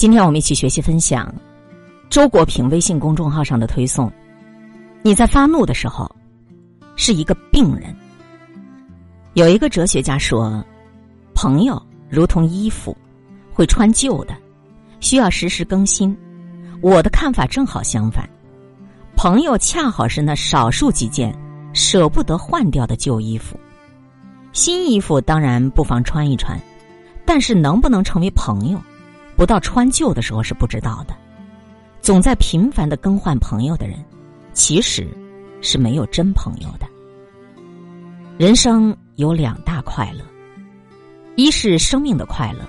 今天我们一起学习分享周国平微信公众号上的推送。你在发怒的时候是一个病人。有一个哲学家说，朋友如同衣服，会穿旧的，需要时时更新。我的看法正好相反，朋友恰好是那少数几件舍不得换掉的旧衣服。新衣服当然不妨穿一穿，但是能不能成为朋友？不到穿旧的时候是不知道的，总在频繁的更换朋友的人，其实是没有真朋友的。人生有两大快乐，一是生命的快乐，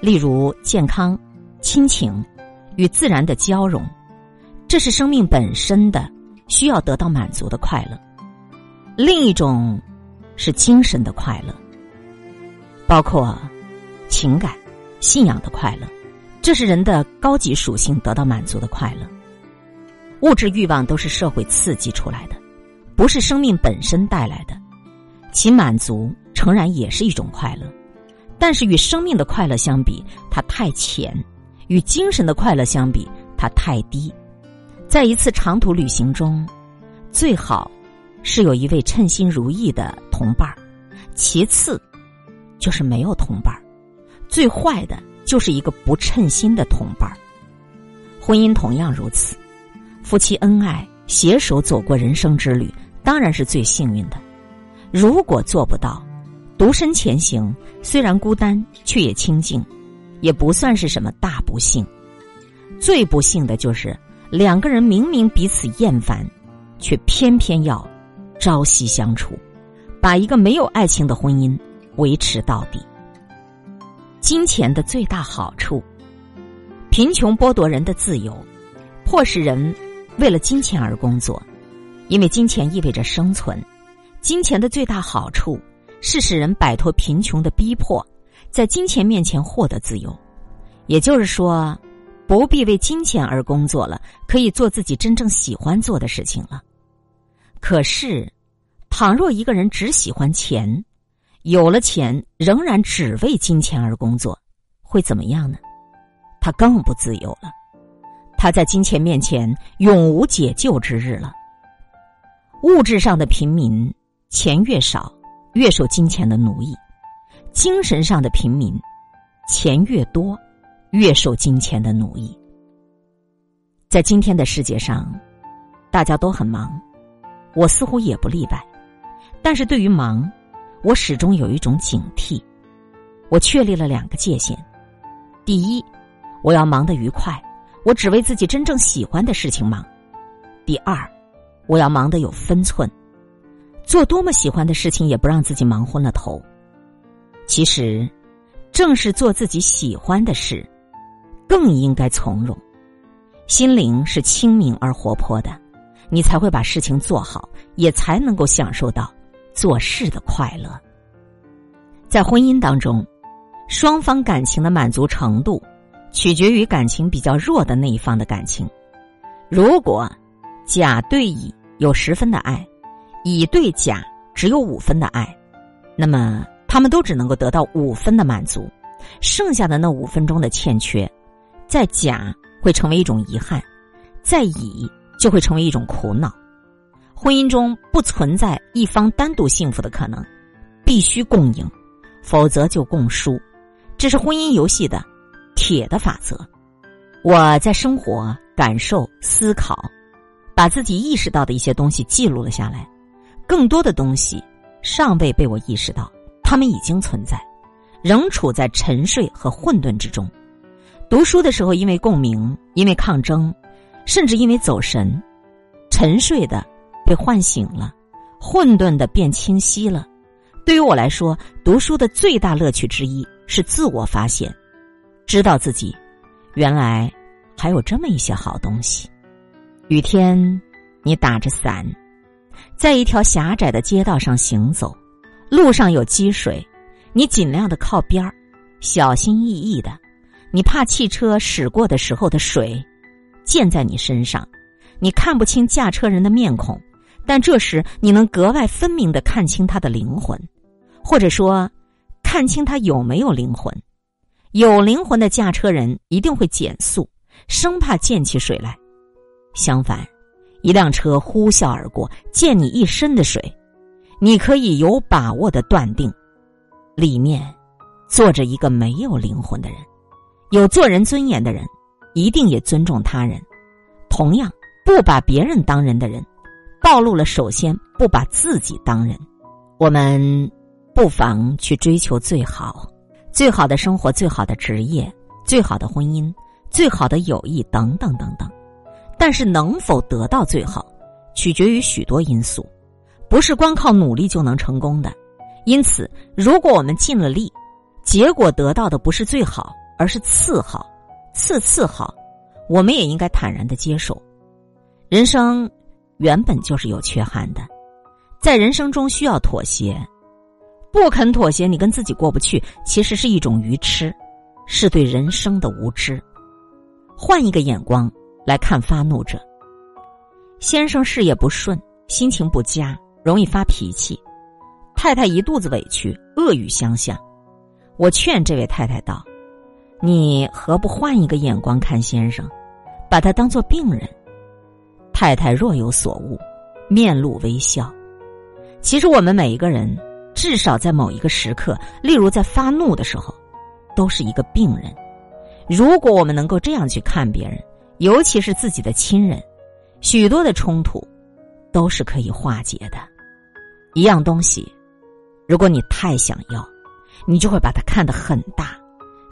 例如健康、亲情与自然的交融，这是生命本身的需要得到满足的快乐；另一种是精神的快乐，包括情感、信仰的快乐。这是人的高级属性得到满足的快乐。物质欲望都是社会刺激出来的，不是生命本身带来的。其满足诚然也是一种快乐，但是与生命的快乐相比，它太浅；与精神的快乐相比，它太低。在一次长途旅行中，最好是有一位称心如意的同伴儿；其次，就是没有同伴儿；最坏的。就是一个不称心的同伴儿，婚姻同样如此。夫妻恩爱，携手走过人生之旅，当然是最幸运的。如果做不到，独身前行，虽然孤单，却也清静，也不算是什么大不幸。最不幸的就是两个人明明彼此厌烦，却偏偏要朝夕相处，把一个没有爱情的婚姻维持到底。金钱的最大好处，贫穷剥夺人的自由，迫使人为了金钱而工作，因为金钱意味着生存。金钱的最大好处是使人摆脱贫穷的逼迫，在金钱面前获得自由。也就是说，不必为金钱而工作了，可以做自己真正喜欢做的事情了。可是，倘若一个人只喜欢钱，有了钱，仍然只为金钱而工作，会怎么样呢？他更不自由了。他在金钱面前永无解救之日了。物质上的平民，钱越少，越受金钱的奴役；精神上的平民，钱越多，越受金钱的奴役。在今天的世界上，大家都很忙，我似乎也不例外。但是对于忙，我始终有一种警惕，我确立了两个界限：第一，我要忙得愉快，我只为自己真正喜欢的事情忙；第二，我要忙得有分寸，做多么喜欢的事情也不让自己忙昏了头。其实，正是做自己喜欢的事，更应该从容，心灵是清明而活泼的，你才会把事情做好，也才能够享受到。做事的快乐，在婚姻当中，双方感情的满足程度，取决于感情比较弱的那一方的感情。如果甲对乙有十分的爱，乙对甲只有五分的爱，那么他们都只能够得到五分的满足，剩下的那五分钟的欠缺，在甲会成为一种遗憾，在乙就会成为一种苦恼。婚姻中不存在一方单独幸福的可能，必须共赢，否则就共输。这是婚姻游戏的铁的法则。我在生活、感受、思考，把自己意识到的一些东西记录了下来。更多的东西尚未被我意识到，他们已经存在，仍处在沉睡和混沌之中。读书的时候，因为共鸣，因为抗争，甚至因为走神，沉睡的。被唤醒了，混沌的变清晰了。对于我来说，读书的最大乐趣之一是自我发现，知道自己原来还有这么一些好东西。雨天，你打着伞，在一条狭窄的街道上行走，路上有积水，你尽量的靠边儿，小心翼翼的，你怕汽车驶过的时候的水溅在你身上，你看不清驾车人的面孔。但这时，你能格外分明的看清他的灵魂，或者说，看清他有没有灵魂。有灵魂的驾车人一定会减速，生怕溅起水来。相反，一辆车呼啸而过，溅你一身的水，你可以有把握的断定，里面坐着一个没有灵魂的人。有做人尊严的人，一定也尊重他人。同样，不把别人当人的人，暴露了首先不把自己当人。我们不妨去追求最好。最好的生活，最好的职业，最好的婚姻，最好的友谊，等等等等。但是能否得到最好，取决于许多因素，不是光靠努力就能成功的。因此，如果我们尽了力，结果得到的不是最好，而是次好，次次好，我们也应该坦然的接受。人生原本就是有缺憾的，在人生中需要妥协。不肯妥协，你跟自己过不去，其实是一种愚痴，是对人生的无知。换一个眼光来看发怒者。先生事业不顺，心情不佳，容易发脾气，太太一肚子委屈，恶语相向。我劝这位太太道：“你何不换一个眼光看先生，把他当做病人？”太太若有所悟，面露微笑。其实我们每一个人。至少在某一个时刻，例如在发怒的时候，都是一个病人。如果我们能够这样去看别人，尤其是自己的亲人，许多的冲突都是可以化解的。一样东西，如果你太想要，你就会把它看得很大，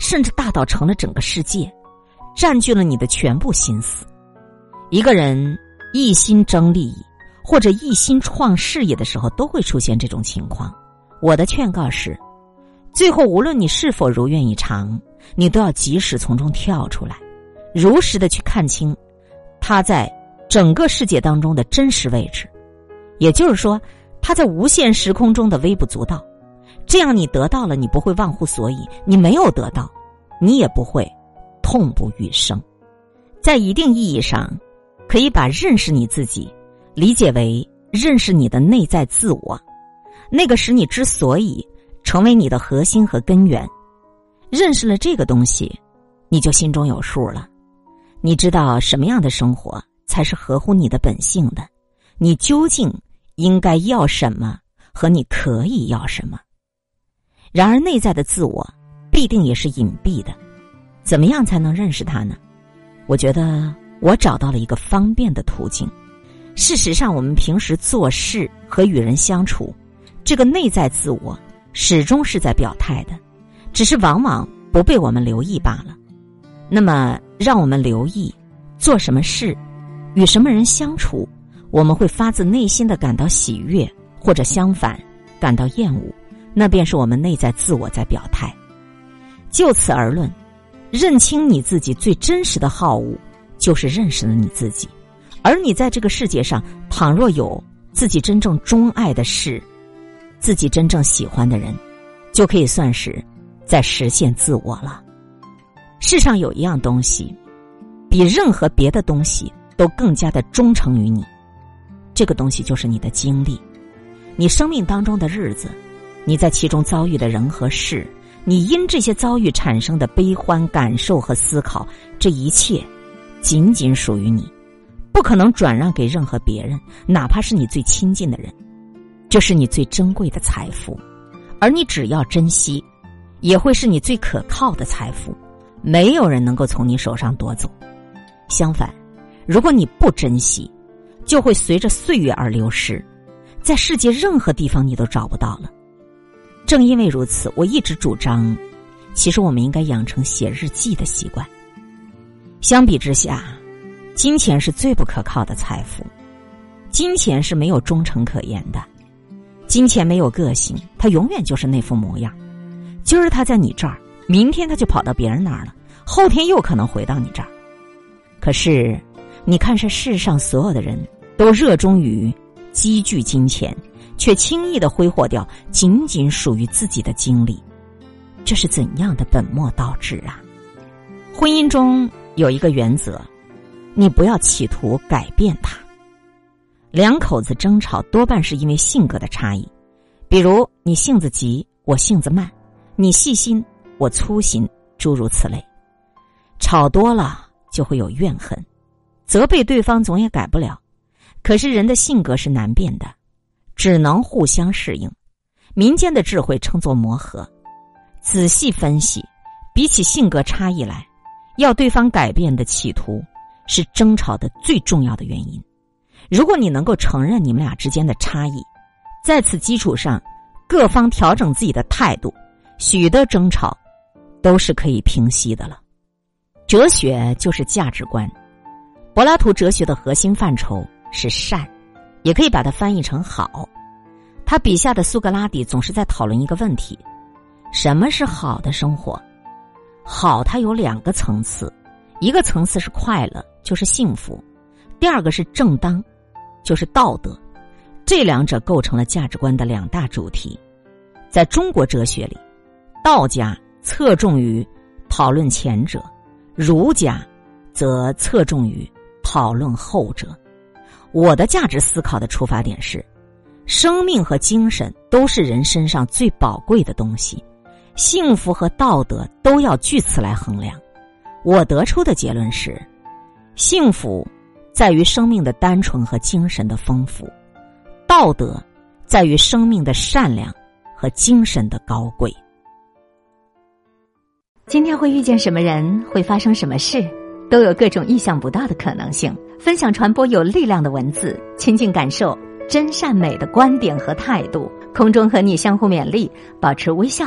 甚至大到成了整个世界，占据了你的全部心思。一个人一心争利益或者一心创事业的时候，都会出现这种情况。我的劝告是：最后无论你是否如愿以偿，你都要及时从中跳出来，如实的去看清他在整个世界当中的真实位置，也就是说，他在无限时空中的微不足道。这样你得到了，你不会忘乎所以；你没有得到，你也不会痛不欲生。在一定意义上，可以把认识你自己理解为认识你的内在自我。那个使你之所以成为你的核心和根源，认识了这个东西，你就心中有数了。你知道什么样的生活才是合乎你的本性的？你究竟应该要什么？和你可以要什么？然而，内在的自我必定也是隐蔽的。怎么样才能认识它呢？我觉得我找到了一个方便的途径。事实上，我们平时做事和与人相处。这个内在自我始终是在表态的，只是往往不被我们留意罢了。那么，让我们留意做什么事，与什么人相处，我们会发自内心的感到喜悦，或者相反感到厌恶，那便是我们内在自我在表态。就此而论，认清你自己最真实的好恶，就是认识了你自己。而你在这个世界上，倘若有自己真正钟爱的事。自己真正喜欢的人，就可以算是在实现自我了。世上有一样东西，比任何别的东西都更加的忠诚于你，这个东西就是你的经历，你生命当中的日子，你在其中遭遇的人和事，你因这些遭遇产生的悲欢感受和思考，这一切仅仅属于你，不可能转让给任何别人，哪怕是你最亲近的人。这是你最珍贵的财富，而你只要珍惜，也会是你最可靠的财富。没有人能够从你手上夺走。相反，如果你不珍惜，就会随着岁月而流失，在世界任何地方你都找不到了。正因为如此，我一直主张，其实我们应该养成写日记的习惯。相比之下，金钱是最不可靠的财富，金钱是没有忠诚可言的。金钱没有个性，它永远就是那副模样。今儿他在你这儿，明天他就跑到别人那儿了，后天又可能回到你这儿。可是，你看这世上所有的人都热衷于积聚金钱，却轻易的挥霍掉仅仅属于自己的精力，这是怎样的本末倒置啊！婚姻中有一个原则，你不要企图改变他。两口子争吵多半是因为性格的差异，比如你性子急，我性子慢；你细心，我粗心；诸如此类。吵多了就会有怨恨，责备对方总也改不了。可是人的性格是难变的，只能互相适应。民间的智慧称作磨合。仔细分析，比起性格差异来，要对方改变的企图是争吵的最重要的原因。如果你能够承认你们俩之间的差异，在此基础上，各方调整自己的态度，许多争吵都是可以平息的了。哲学就是价值观，柏拉图哲学的核心范畴是善，也可以把它翻译成好。他笔下的苏格拉底总是在讨论一个问题。什么是好的生活？好，它有两个层次，一个层次是快乐，就是幸福；第二个是正当，就是道德。这两者构成了价值观的两大主题。在中国哲学里，道家侧重于讨论前者，儒家则侧重于讨论后者。我的价值思考的出发点是：生命和精神都是人身上最宝贵的东西。幸福和道德都要据此来衡量。我得出的结论是：幸福在于生命的单纯和精神的丰富；道德在于生命的善良和精神的高贵。今天会遇见什么人，会发生什么事，都有各种意想不到的可能性。分享传播有力量的文字，亲近感受真善美的观点和态度。空中和你相互勉励，保持微笑。